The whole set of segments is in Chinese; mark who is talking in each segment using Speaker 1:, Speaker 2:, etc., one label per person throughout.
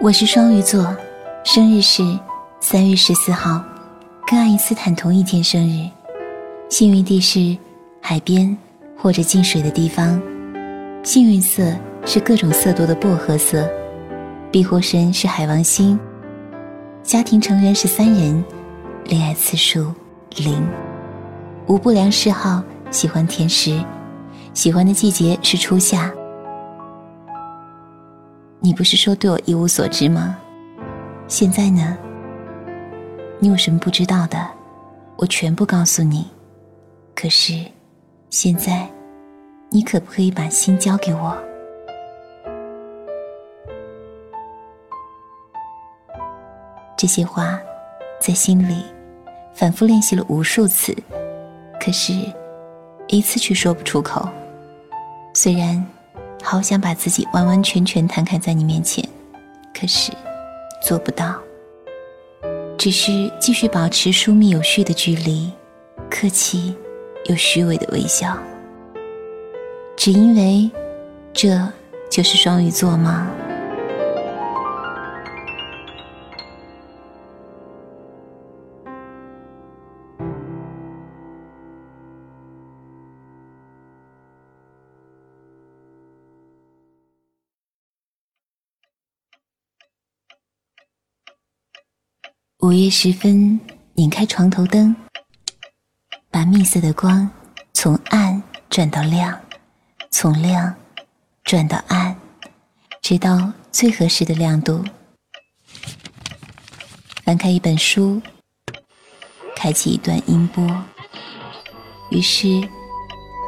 Speaker 1: 我是双鱼座，生日是三月十四号，跟爱因斯坦同一天生日。幸运地是海边或者进水的地方。幸运色是各种色多的薄荷色。庇护神是海王星。家庭成员是三人，恋爱次数零。无不良嗜好，喜欢甜食，喜欢的季节是初夏。你不是说对我一无所知吗？现在呢？你有什么不知道的？我全部告诉你。可是，现在，你可不可以把心交给我？这些话，在心里反复练习了无数次，可是，一次却说不出口。虽然。好想把自己完完全全摊开在你面前，可是做不到。只是继续保持疏密有序的距离，客气又虚伪的微笑。只因为，这就是双鱼座吗？午夜时分，拧开床头灯，把蜜色的光从暗转到亮，从亮转到暗，直到最合适的亮度。翻开一本书，开启一段音波，于是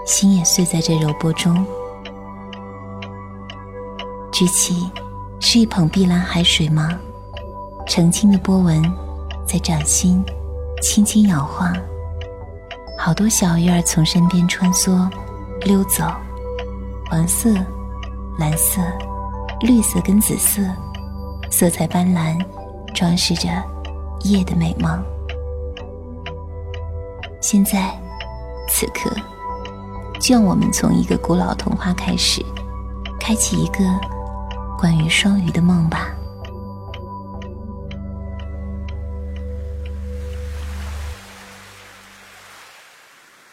Speaker 1: 心也碎在这柔波中。举起，是一捧碧蓝海水吗？澄清的波纹在掌心轻轻摇晃，好多小鱼儿从身边穿梭溜走，黄色、蓝色、绿色跟紫色，色彩斑斓，装饰着夜的美梦。现在，此刻，就让我们从一个古老童话开始，开启一个关于双鱼的梦吧。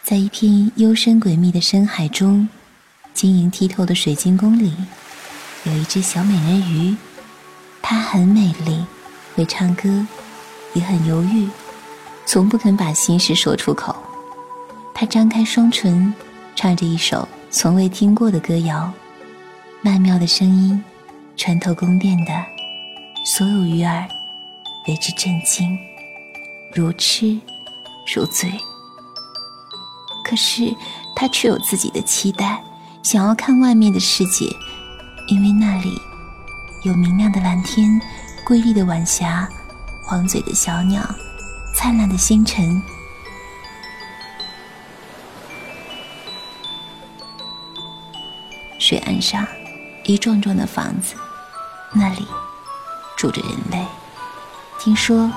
Speaker 1: 在一片幽深诡秘的深海中，晶莹剔透的水晶宫里，有一只小美人鱼。她很美丽，会唱歌，也很犹豫，从不肯把心事说出口。她张开双唇，唱着一首从未听过的歌谣，曼妙的声音穿透宫殿的所有鱼儿，为之震惊，如痴如醉。可是，他却有自己的期待，想要看外面的世界，因为那里有明亮的蓝天、瑰丽的晚霞、黄嘴的小鸟、灿烂的星辰。水岸上，一幢幢的房子，那里住着人类。听说，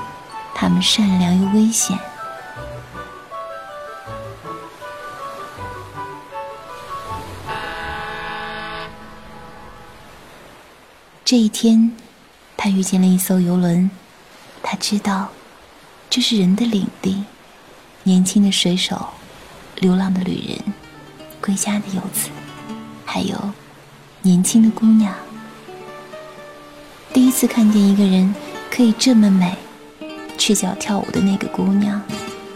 Speaker 1: 他们善良又危险。这一天，他遇见了一艘游轮。他知道，这是人的领地。年轻的水手，流浪的旅人，归家的游子，还有年轻的姑娘。第一次看见一个人可以这么美，赤脚跳舞的那个姑娘，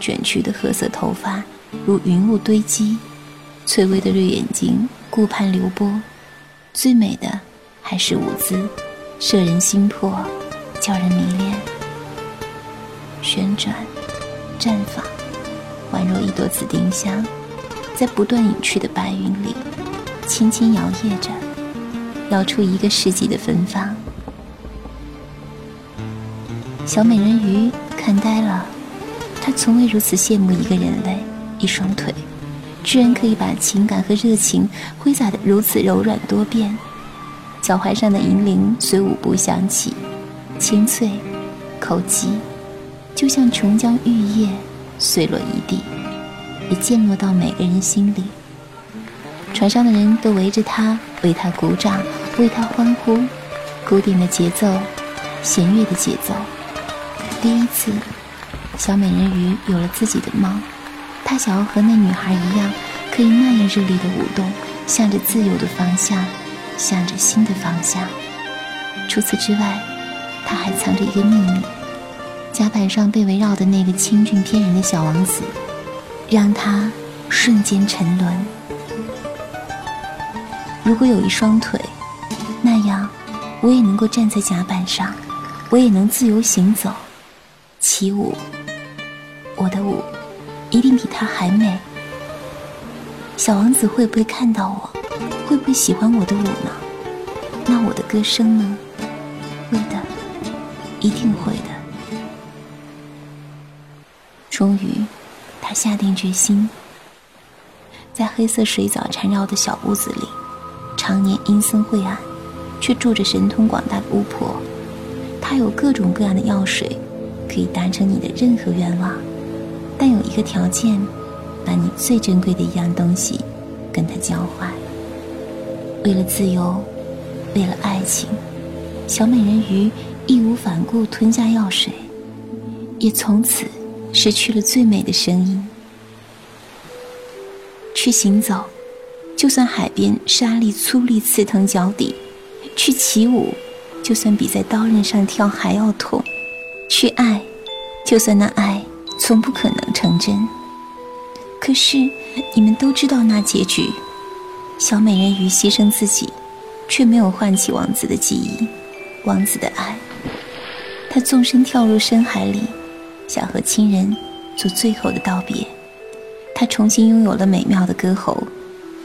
Speaker 1: 卷曲的褐色头发如云雾堆积，翠微的绿眼睛顾盼流波，最美的。还是舞姿，摄人心魄，叫人迷恋。旋转，绽放，宛若一朵紫丁香，在不断隐去的白云里，轻轻摇曳着，摇出一个世纪的芬芳。小美人鱼看呆了，她从未如此羡慕一个人类，一双腿，居然可以把情感和热情挥洒得如此柔软多变。脚踝上的银铃随舞步响起，清脆，口疾，就像琼浆玉液，碎落一地，也溅落到每个人心里。船上的人都围着他，为他鼓掌，为他欢呼。古典的节奏弦乐的节奏。第一次，小美人鱼有了自己的梦，她想要和那女孩一样，可以那样热烈的舞动，向着自由的方向，向着新的方向。除此之外，他还藏着一个秘密：甲板上被围绕的那个清俊翩然的小王子，让他瞬间沉沦。如果有一双腿，那样我也能够站在甲板上，我也能自由行走、起舞。我的舞一定比他还美。小王子会不会看到我？会不会喜欢我的舞呢？那我的歌声呢？会的，一定会的。终于，他下定决心，在黑色水藻缠绕的小屋子里。常年阴森晦暗，却住着神通广大的巫婆。她有各种各样的药水，可以达成你的任何愿望。但有一个条件，把你最珍贵的一样东西跟她交换。为了自由，为了爱情，小美人鱼义无反顾吞下药水，也从此失去了最美的声音。去行走。就算海边沙粒粗粝刺疼脚底，去起舞；就算比在刀刃上跳还要痛，去爱；就算那爱从不可能成真。可是你们都知道那结局：小美人鱼牺牲自己，却没有唤起王子的记忆、王子的爱。她纵身跳入深海里，想和亲人做最后的道别。她重新拥有了美妙的歌喉。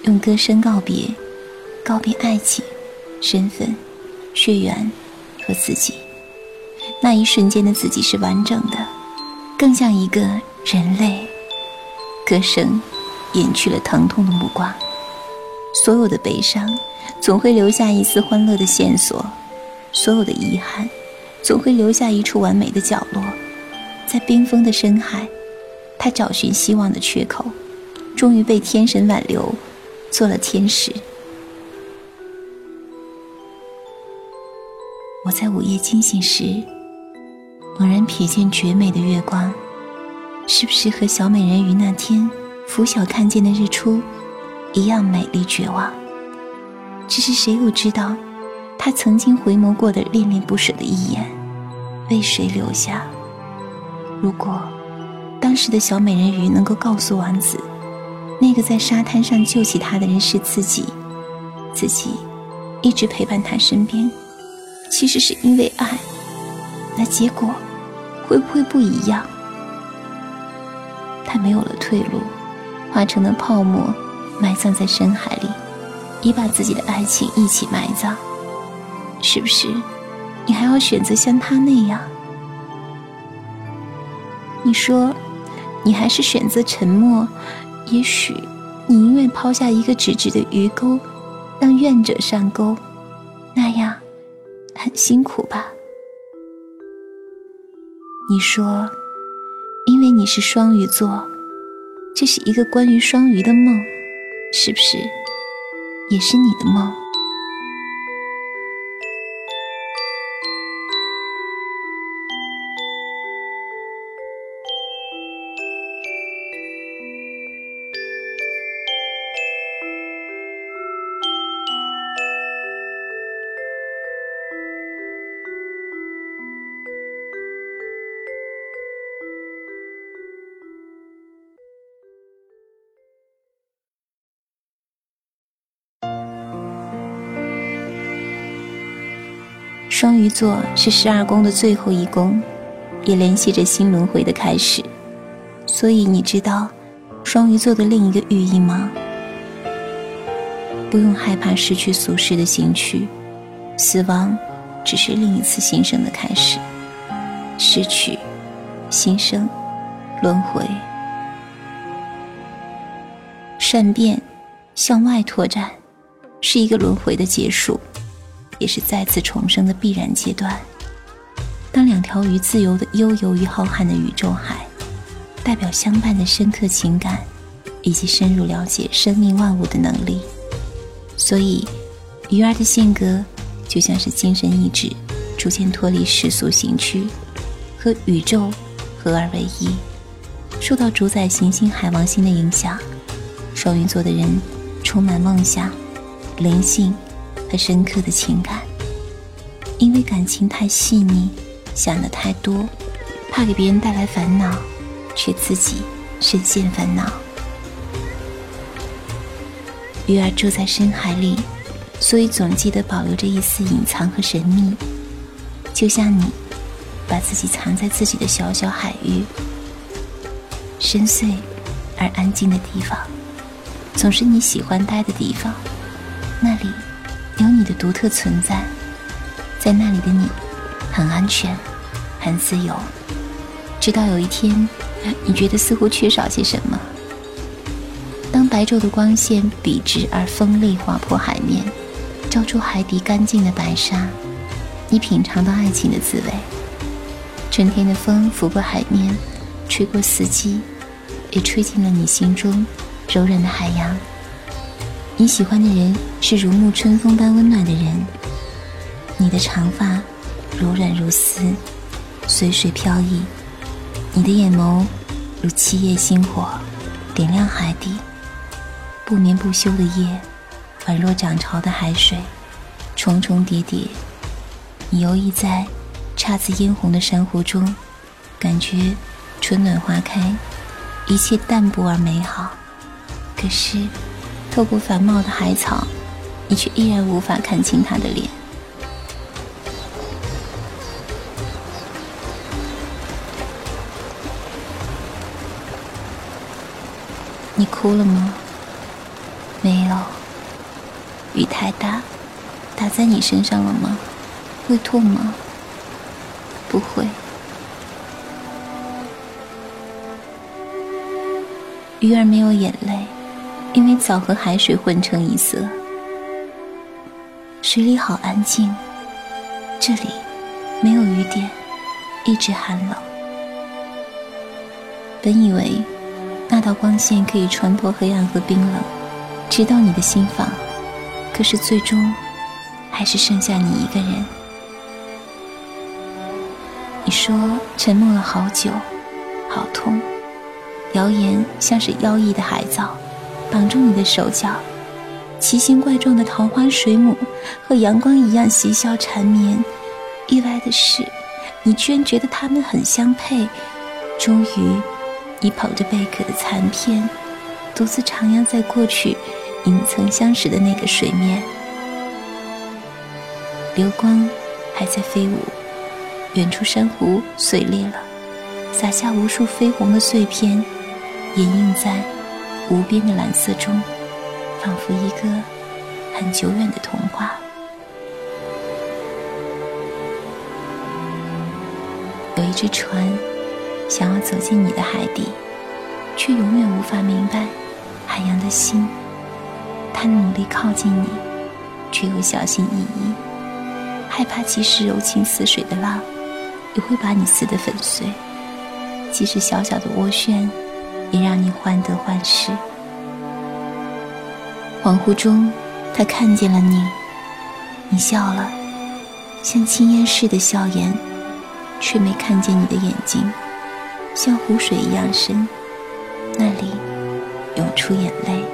Speaker 1: 用歌声告别，告别爱情、身份、血缘和自己。那一瞬间的自己是完整的，更像一个人类。歌声掩去了疼痛的目光，所有的悲伤总会留下一丝欢乐的线索，所有的遗憾总会留下一处完美的角落。在冰封的深海，他找寻希望的缺口，终于被天神挽留。做了天使。我在午夜惊醒时，猛然瞥见绝美的月光，是不是和小美人鱼那天拂晓看见的日出一样美丽绝望？只是谁又知道，他曾经回眸过的恋恋不舍的一眼，为谁留下？如果当时的小美人鱼能够告诉王子。那个在沙滩上救起他的人是自己，自己一直陪伴他身边，其实是因为爱。那结果会不会不一样？他没有了退路，化成了泡沫，埋葬在深海里，也把自己的爱情一起埋葬。是不是？你还要选择像他那样？你说，你还是选择沉默？也许你宁愿抛下一个直直的鱼钩，让愿者上钩，那样很辛苦吧？你说，因为你是双鱼座，这是一个关于双鱼的梦，是不是？也是你的梦。双鱼座是十二宫的最后一宫，也联系着新轮回的开始。所以你知道双鱼座的另一个寓意吗？不用害怕失去俗世的兴趣，死亡只是另一次新生的开始。失去，新生，轮回，善变，向外拓展，是一个轮回的结束。也是再次重生的必然阶段。当两条鱼自由的悠游于浩瀚的宇宙海，代表相伴的深刻情感，以及深入了解生命万物的能力。所以，鱼儿的性格就像是精神意志逐渐脱离世俗形躯，和宇宙合二为一。受到主宰行星海王星的影响，双鱼座的人充满梦想、灵性和深刻的情感。因为感情太细腻，想的太多，怕给别人带来烦恼，却自己深陷烦恼。鱼儿住在深海里，所以总记得保留着一丝隐藏和神秘，就像你，把自己藏在自己的小小海域。深邃而安静的地方，总是你喜欢待的地方。那里有你的独特存在，在那里的你很安全、很自由。直到有一天，你觉得似乎缺少些什么。当白昼的光线笔直而锋利划破海面，照出海底干净的白沙，你品尝到爱情的滋味。春天的风拂过海面。吹过四季，也吹进了你心中柔软的海洋。你喜欢的人是如沐春风般温暖的人。你的长发柔软如丝，随水飘逸。你的眼眸如七叶星火，点亮海底。不眠不休的夜，宛若涨潮的海水，重重叠叠。你游弋在姹紫嫣红的珊瑚中，感觉。春暖花开，一切淡泊而美好。可是，透过繁茂的海草，你却依然无法看清他的脸。你哭了吗？没有。雨太大，打在你身上了吗？会痛吗？不会。鱼儿没有眼泪，因为早和海水混成一色。水里好安静，这里没有雨点，一直寒冷。本以为那道光线可以穿破黑暗和冰冷，直到你的心房，可是最终还是剩下你一个人。你说沉默了好久，好痛。谣言像是妖异的海藻，绑住你的手脚；奇形怪状的桃花水母和阳光一样嬉笑缠绵。意外的是，你居然觉得它们很相配。终于，你捧着贝壳的残片，独自徜徉在过去你们曾相识的那个水面。流光还在飞舞，远处珊瑚碎裂了，洒下无数绯红的碎片。掩映在无边的蓝色中，仿佛一个很久远的童话。有一只船想要走进你的海底，却永远无法明白海洋的心。它努力靠近你，却又小心翼翼，害怕即使柔情似水的浪，也会把你撕得粉碎。即使小小的涡旋。也让你患得患失。恍惚中，他看见了你，你笑了，像青烟似的笑颜，却没看见你的眼睛，像湖水一样深，那里涌出眼泪。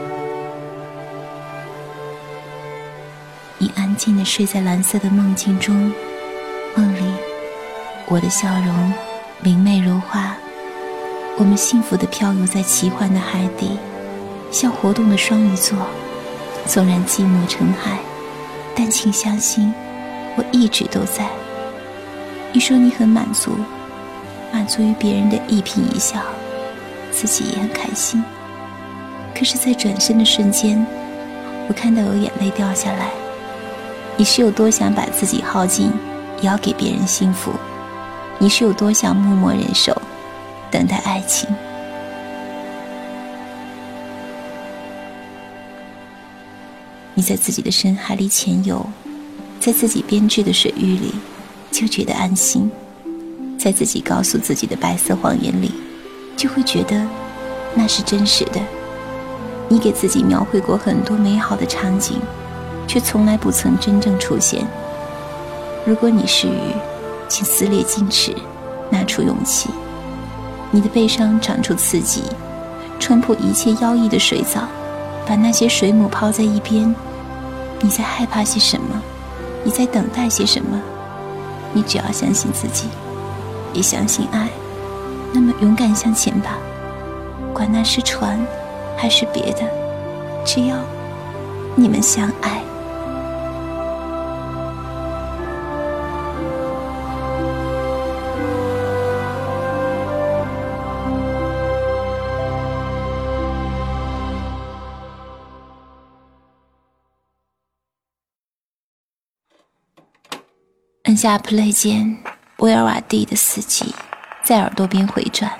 Speaker 1: 你安静的睡在蓝色的梦境中，梦里，我的笑容明媚如花。我们幸福地漂游在奇幻的海底，像活动的双鱼座。纵然寂寞成海，但请相信，我一直都在。你说你很满足，满足于别人的一颦一笑，自己也很开心。可是，在转身的瞬间，我看到有眼泪掉下来。你是有多想把自己耗尽，也要给别人幸福？你是有多想默默忍受？等待爱情，你在自己的深海里潜游，在自己编织的水域里就觉得安心，在自己告诉自己的白色谎言里，就会觉得那是真实的。你给自己描绘过很多美好的场景，却从来不曾真正出现。如果你是鱼，请撕裂矜持，拿出勇气。你的背上长出刺棘，穿破一切妖异的水藻，把那些水母抛在一边。你在害怕些什么？你在等待些什么？你只要相信自己，也相信爱，那么勇敢向前吧。管那是船，还是别的，只要你们相爱。下 Play 键，威尔瓦蒂的四季在耳朵边回转。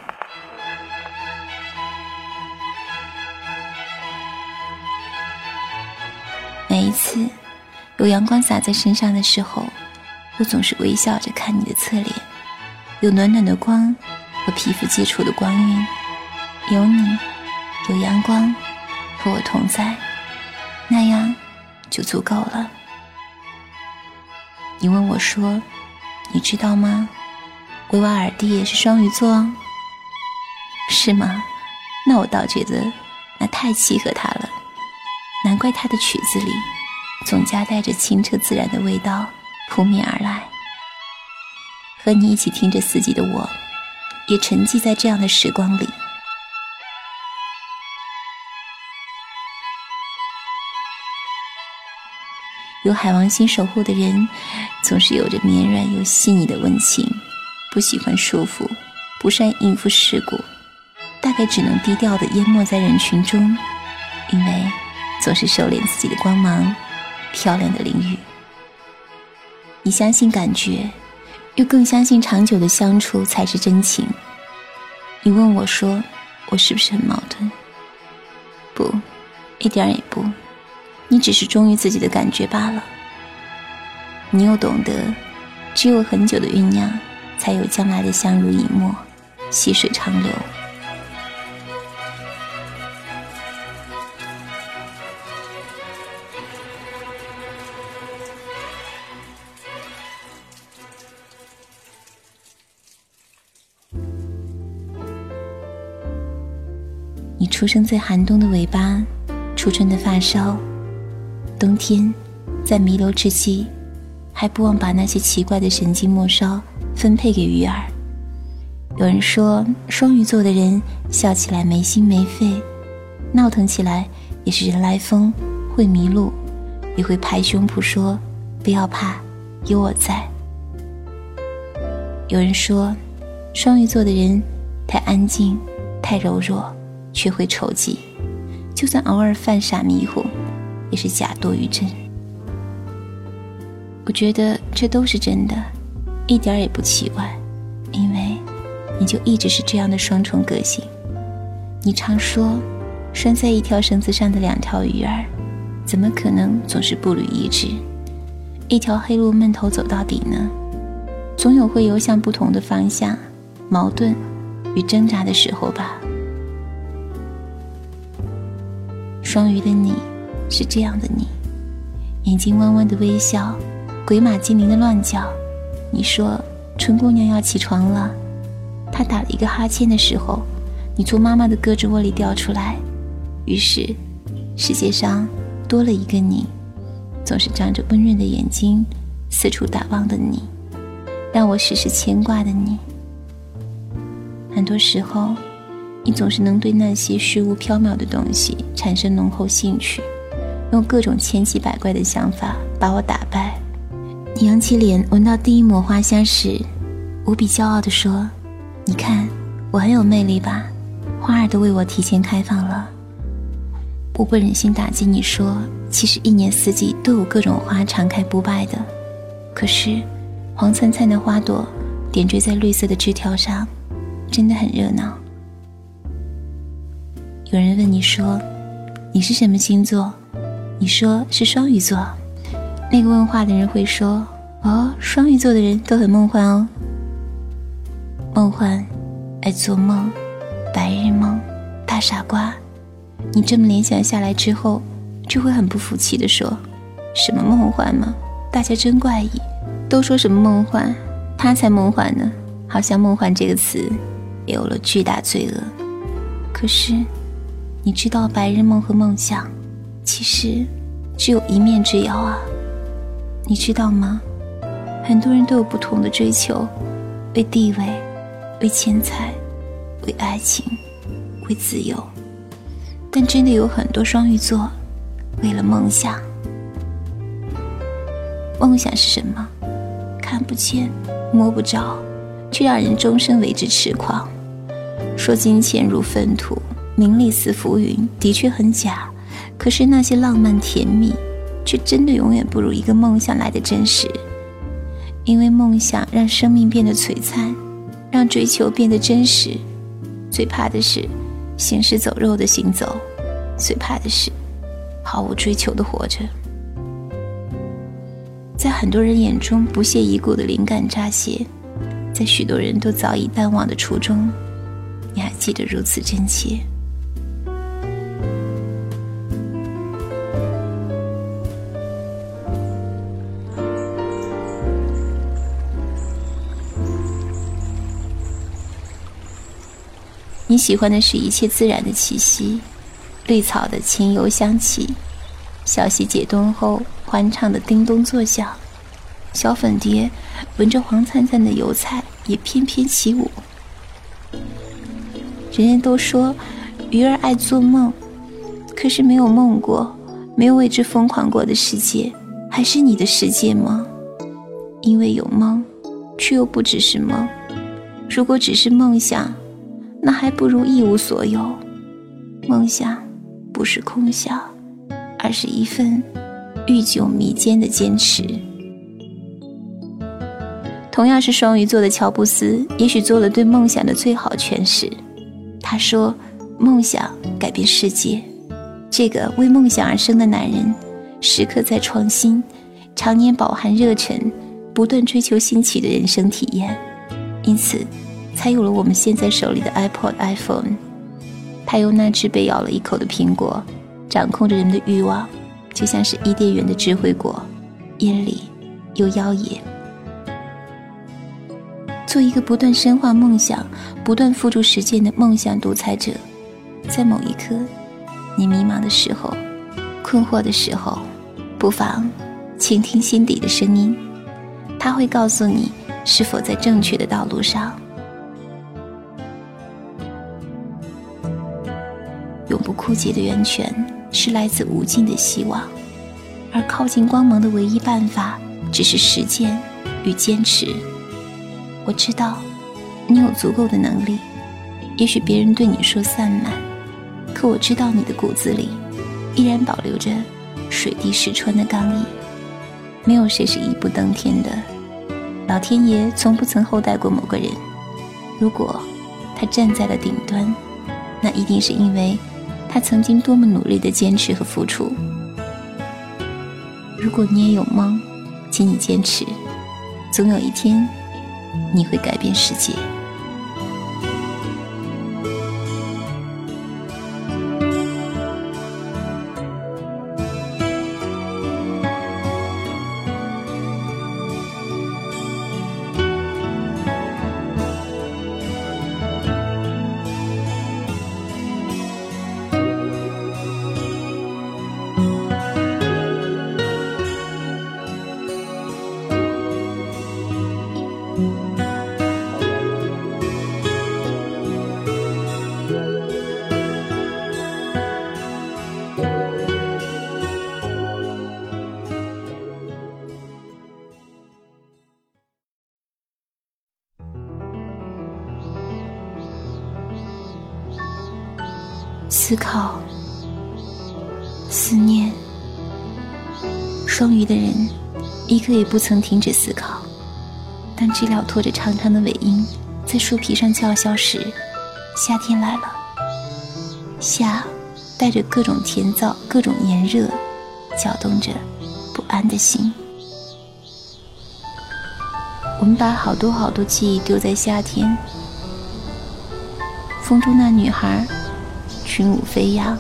Speaker 1: 每一次有阳光洒在身上的时候，我总是微笑着看你的侧脸，有暖暖的光和皮肤接触的光晕，有你，有阳光和我同在，那样就足够了。你问我说：“你知道吗？维瓦尔第也是双鱼座哦，是吗？那我倒觉得那太契合他了。难怪他的曲子里总夹带着清澈自然的味道扑面而来。和你一起听着四季的我，也沉寂在这样的时光里。”有海王星守护的人，总是有着绵软又细腻的温情，不喜欢束缚，不善应付世故，大概只能低调的淹没在人群中，因为总是收敛自己的光芒，漂亮的淋雨。你相信感觉，又更相信长久的相处才是真情。你问我说，我是不是很矛盾？不，一点也不。你只是忠于自己的感觉罢了。你又懂得，只有很久的酝酿，才有将来的相濡以沫，细水长流。你出生在寒冬的尾巴，初春的发梢。冬天，在弥留之际，还不忘把那些奇怪的神经末梢分配给鱼儿。有人说，双鱼座的人笑起来没心没肺，闹腾起来也是人来疯，会迷路，也会拍胸脯说：“不要怕，有我在。”有人说，双鱼座的人太安静，太柔弱，却会筹计，就算偶尔犯傻迷糊。也是假多于真，我觉得这都是真的，一点也不奇怪，因为你就一直是这样的双重个性。你常说，拴在一条绳子上的两条鱼儿，怎么可能总是步履一致？一条黑路闷头走到底呢？总有会游向不同的方向，矛盾与挣扎的时候吧。双鱼的你。是这样的，你眼睛弯弯的微笑，鬼马精灵的乱叫。你说春姑娘要起床了，她打了一个哈欠的时候，你从妈妈的胳肢窝里掉出来，于是世界上多了一个你，总是张着温润的眼睛四处打望的你，让我时时牵挂的你。很多时候，你总是能对那些虚无缥缈的东西产生浓厚兴趣。用各种千奇百怪的想法把我打败。你扬起脸，闻到第一抹花香时，无比骄傲地说：“你看，我很有魅力吧？花儿都为我提前开放了。”我不忍心打击你说，其实一年四季都有各种花常开不败的。可是，黄灿灿的花朵点缀在绿色的枝条上，真的很热闹。有人问你说：“你是什么星座？”你说是双鱼座，那个问话的人会说：“哦，双鱼座的人都很梦幻哦，梦幻，爱做梦，白日梦，大傻瓜。”你这么联想下来之后，就会很不服气的说：“什么梦幻吗？大家真怪异，都说什么梦幻，他才梦幻呢。好像“梦幻”这个词有了巨大罪恶。可是，你知道白日梦和梦想其实只有一面之遥啊？你知道吗？很多人都有不同的追求，为地位，为钱财，为爱情，为自由。但真的有很多双鱼座，为了梦想。梦想是什么？看不见，摸不着。却让人终生为之痴狂。说金钱如粪土，名利似浮云，的确很假。可是那些浪漫甜蜜，却真的永远不如一个梦想来的真实。因为梦想让生命变得璀璨，让追求变得真实。最怕的是行尸走肉的行走，最怕的是毫无追求的活着。在很多人眼中，不屑一顾的灵感乍现。在许多人都早已淡忘的初衷，你还记得如此真切。你喜欢的是一切自然的气息，绿草的清幽香气，小溪解冻后欢畅的叮咚作响。小粉蝶闻着黄灿灿的油菜，也翩翩起舞。人人都说鱼儿爱做梦，可是没有梦过，没有为之疯狂过的世界，还是你的世界吗？因为有梦，却又不只是梦。如果只是梦想，那还不如一无所有。梦想不是空想，而是一份愈久弥坚的坚持。同样是双鱼座的乔布斯，也许做了对梦想的最好诠释。他说：“梦想改变世界。”这个为梦想而生的男人，时刻在创新，常年饱含热忱，不断追求新奇的人生体验，因此才有了我们现在手里的 iPod、iPhone。他用那只被咬了一口的苹果，掌控着人们的欲望，就像是伊甸园的智慧果，艳丽又妖冶。做一个不断深化梦想、不断付诸实践的梦想独裁者，在某一刻，你迷茫的时候、困惑的时候，不妨倾听心底的声音，他会告诉你是否在正确的道路上。永不枯竭的源泉是来自无尽的希望，而靠近光芒的唯一办法，只是实践与坚持。我知道，你有足够的能力。也许别人对你说散漫，可我知道你的骨子里依然保留着水滴石穿的刚毅。没有谁是一步登天的，老天爷从不曾厚待过某个人。如果他站在了顶端，那一定是因为他曾经多么努力的坚持和付出。如果你也有梦，请你坚持，总有一天。你会改变世界。思考、思念，双鱼的人一刻也不曾停止思考。当知了拖着长长的尾音在树皮上叫嚣时，夏天来了。夏带着各种甜燥、各种炎热，搅动着不安的心。我们把好多好多记忆丢在夏天，风中那女孩。群舞飞扬，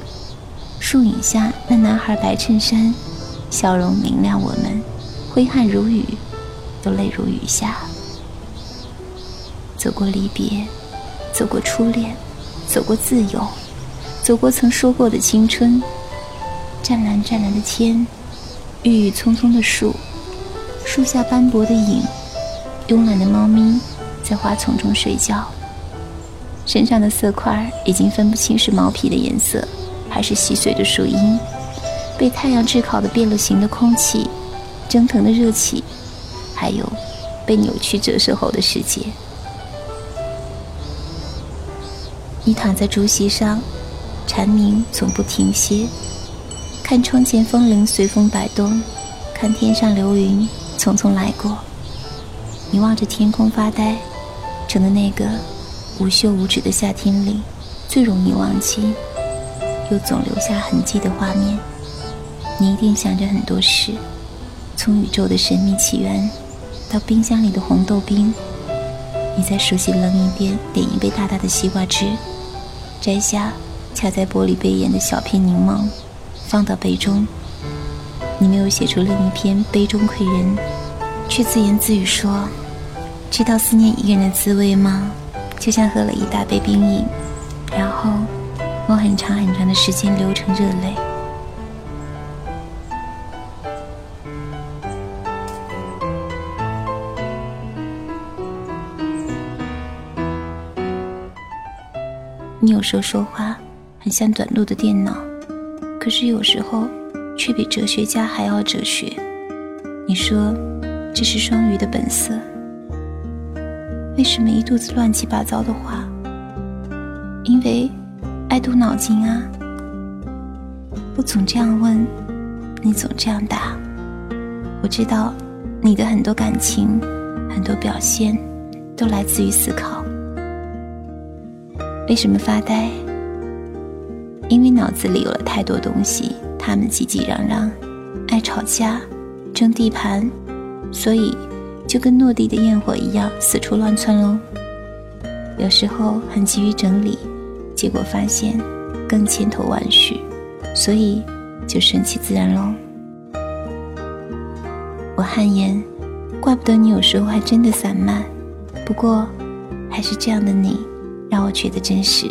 Speaker 1: 树影下那男孩白衬衫，笑容明亮。我们挥汗如雨，都泪如雨下。走过离别，走过初恋，走过自由，走过曾说过的青春。湛蓝湛蓝的天，郁郁葱葱的树，树下斑驳的影，慵懒的猫咪在花丛中睡觉。身上的色块已经分不清是毛皮的颜色，还是细碎的树荫。被太阳炙烤的变了形的空气，蒸腾的热气，还有被扭曲折射后的世界。你躺在竹席上，蝉鸣总不停歇，看窗前风铃随风摆动，看天上流云匆匆来过。你望着天空发呆，成了那个无休无止的夏天里最容易忘记，又总留下痕迹的画面。你一定想着很多事，从宇宙的神秘起源，到冰箱里的红豆冰。你在熟悉冷饮店点一杯大大的西瓜汁。摘下卡在玻璃杯沿的小片柠檬，放到杯中。你没有写出另一篇《杯中窥人》，却自言自语说：“知道思念一个人的滋味吗？就像喝了一大杯冰饮，然后我很长很长的时间流成热泪。”你有时候说话很像短路的电脑，可是有时候却比哲学家还要哲学。你说这是双鱼的本色。为什么一肚子乱七八糟的话？因为爱动脑筋啊。我总这样问，你总这样答。我知道你的很多感情、很多表现都来自于思考。为什么发呆？因为脑子里有了太多东西，他们叽叽嚷嚷，爱吵架，争地盘，所以就跟落地的焰火一样四处乱窜喽。有时候很急于整理，结果发现更千头万绪，所以就顺其自然喽。我汗颜，怪不得你有时候还真的散漫。不过，还是这样的你。让我觉得真实。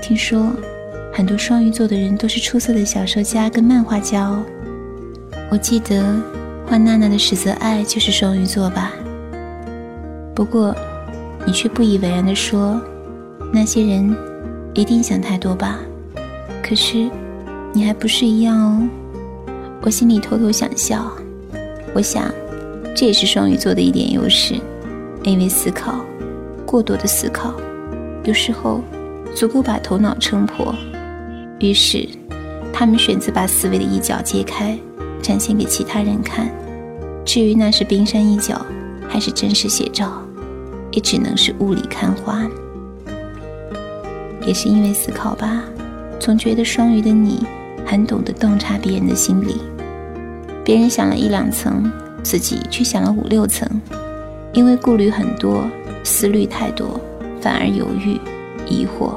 Speaker 1: 听说很多双鱼座的人都是出色的小说家跟漫画家哦。我记得换娜娜的史泽爱就是双鱼座吧？不过你却不以为然的说，那些人一定想太多吧？可是你还不是一样哦。我心里偷偷想笑，我想这也是双鱼座的一点优势，因为思考。过多的思考，有时候足够把头脑撑破。于是，他们选择把思维的一角揭开，展现给其他人看。至于那是冰山一角，还是真实写照，也只能是雾里看花。也是因为思考吧，总觉得双鱼的你很懂得洞察别人的心理。别人想了一两层，自己却想了五六层，因为顾虑很多。思虑太多，反而犹豫、疑惑，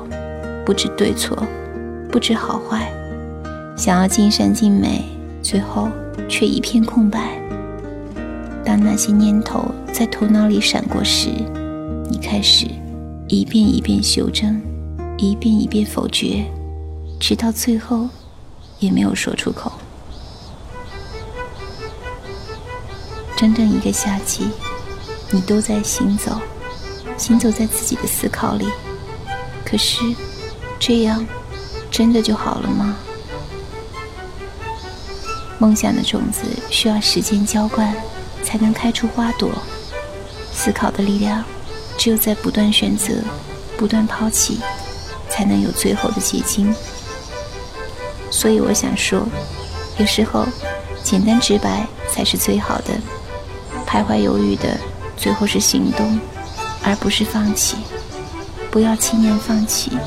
Speaker 1: 不知对错，不知好坏，想要尽善尽美，最后却一片空白。当那些念头在头脑里闪过时，你开始一遍一遍修正，一遍一遍否决，直到最后也没有说出口。整整一个夏季，你都在行走。行走在自己的思考里，可是，这样真的就好了吗？梦想的种子需要时间浇灌，才能开出花朵。思考的力量，只有在不断选择、不断抛弃，才能有最后的结晶。所以我想说，有时候简单直白才是最好的。徘徊犹豫的，最后是行动。而不是放弃，不要轻言放弃，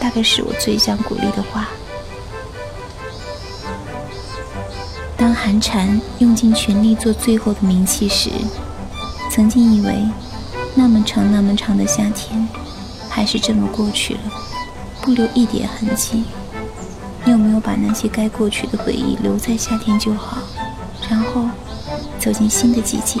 Speaker 1: 大概是我最想鼓励的话。寒蝉用尽全力做最后的鸣泣时，曾经以为那么长那么长的夏天，还是这么过去了，不留一点痕迹。你有没有把那些该过去的回忆留在夏天就好，然后走进新的季节。